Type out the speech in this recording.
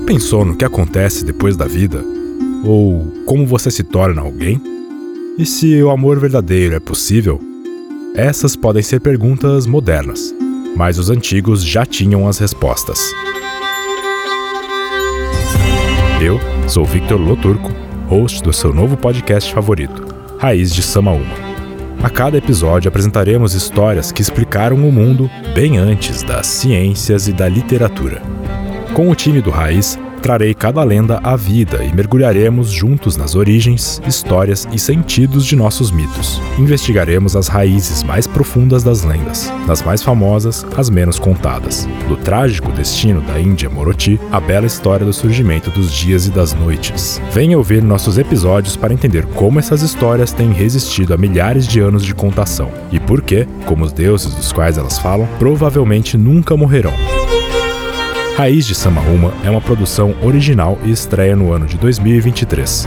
pensou no que acontece depois da vida? Ou como você se torna alguém? E se o amor verdadeiro é possível? Essas podem ser perguntas modernas, mas os antigos já tinham as respostas. Eu sou Victor Loturco, host do seu novo podcast favorito, Raiz de Samaúma. A cada episódio apresentaremos histórias que explicaram o mundo bem antes das ciências e da literatura. Com o time do Raiz, trarei cada lenda à vida e mergulharemos juntos nas origens, histórias e sentidos de nossos mitos. Investigaremos as raízes mais profundas das lendas, das mais famosas às menos contadas. Do trágico destino da Índia Moroti à bela história do surgimento dos dias e das noites. Venha ouvir nossos episódios para entender como essas histórias têm resistido a milhares de anos de contação e por que, como os deuses dos quais elas falam, provavelmente nunca morrerão. Raiz de Samaúma é uma produção original e estreia no ano de 2023.